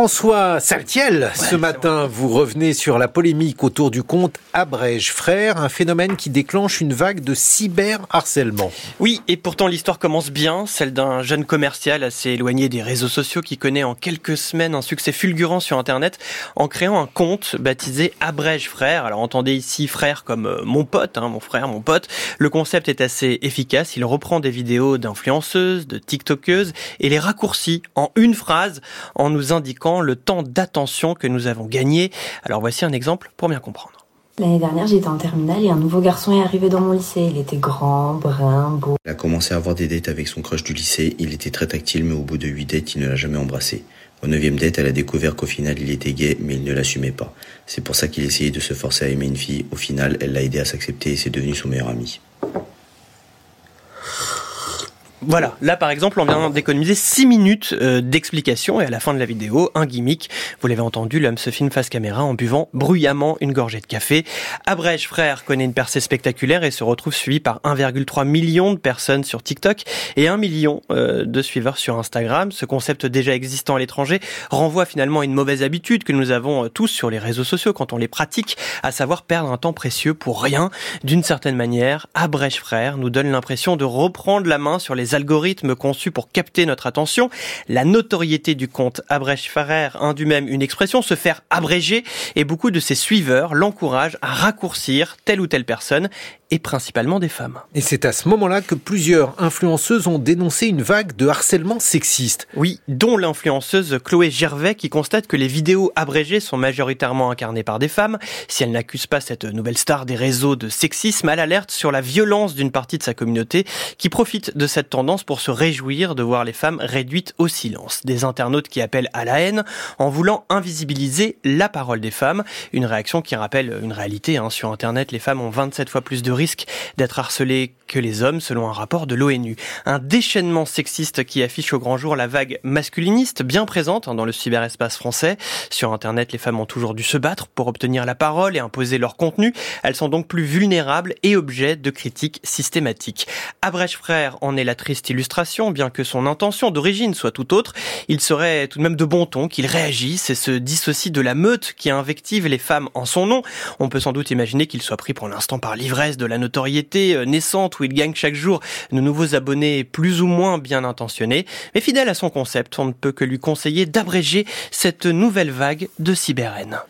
François Saltiel, ce matin, vous revenez sur la polémique autour du compte Abrège Frère, un phénomène qui déclenche une vague de cyberharcèlement. Oui, et pourtant l'histoire commence bien, celle d'un jeune commercial assez éloigné des réseaux sociaux qui connaît en quelques semaines un succès fulgurant sur Internet en créant un compte baptisé Abrège Frère. Alors entendez ici frère comme euh, mon pote, hein, mon frère, mon pote. Le concept est assez efficace, il reprend des vidéos d'influenceuses, de TikTokeuses et les raccourcit en une phrase en nous indiquant le temps d'attention que nous avons gagné. Alors voici un exemple pour bien comprendre. L'année dernière, j'étais en terminale et un nouveau garçon est arrivé dans mon lycée. Il était grand, brun, beau. Il a commencé à avoir des dates avec son crush du lycée. Il était très tactile, mais au bout de huit dates, il ne l'a jamais embrassé. Au neuvième date, elle a découvert qu'au final, il était gay, mais il ne l'assumait pas. C'est pour ça qu'il essayait de se forcer à aimer une fille. Au final, elle l'a aidé à s'accepter et c'est devenu son meilleur ami. Voilà, là par exemple, on vient d'économiser 6 minutes euh, d'explication et à la fin de la vidéo, un gimmick. Vous l'avez entendu, l'homme se filme face caméra en buvant bruyamment une gorgée de café. Abrège Frère connaît une percée spectaculaire et se retrouve suivi par 1,3 million de personnes sur TikTok et 1 million euh, de suiveurs sur Instagram. Ce concept déjà existant à l'étranger renvoie finalement à une mauvaise habitude que nous avons euh, tous sur les réseaux sociaux quand on les pratique, à savoir perdre un temps précieux pour rien. D'une certaine manière, Abrège Frère nous donne l'impression de reprendre la main sur les algorithmes conçus pour capter notre attention. La notoriété du compte Abrège Ferrer induit même une expression, se faire abréger, et beaucoup de ses suiveurs l'encouragent à raccourcir telle ou telle personne et principalement des femmes. Et c'est à ce moment-là que plusieurs influenceuses ont dénoncé une vague de harcèlement sexiste. Oui, dont l'influenceuse Chloé Gervais qui constate que les vidéos abrégées sont majoritairement incarnées par des femmes. Si elle n'accuse pas cette nouvelle star des réseaux de sexisme, elle alerte sur la violence d'une partie de sa communauté qui profite de cette tendance pour se réjouir de voir les femmes réduites au silence. Des internautes qui appellent à la haine en voulant invisibiliser la parole des femmes. Une réaction qui rappelle une réalité. Hein. Sur Internet, les femmes ont 27 fois plus de risque d'être harcelés que les hommes, selon un rapport de l'ONU. Un déchaînement sexiste qui affiche au grand jour la vague masculiniste bien présente hein, dans le cyberespace français. Sur Internet, les femmes ont toujours dû se battre pour obtenir la parole et imposer leur contenu. Elles sont donc plus vulnérables et objets de critiques systématiques. Abrèche Frère en est la triste illustration, bien que son intention d'origine soit tout autre. Il serait tout de même de bon ton qu'il réagisse et se dissocie de la meute qui invective les femmes en son nom. On peut sans doute imaginer qu'il soit pris pour l'instant par l'ivresse de la notoriété euh, naissante où il gagne chaque jour de nouveaux abonnés plus ou moins bien intentionnés. Mais fidèle à son concept, on ne peut que lui conseiller d'abréger cette nouvelle vague de cyberhaine.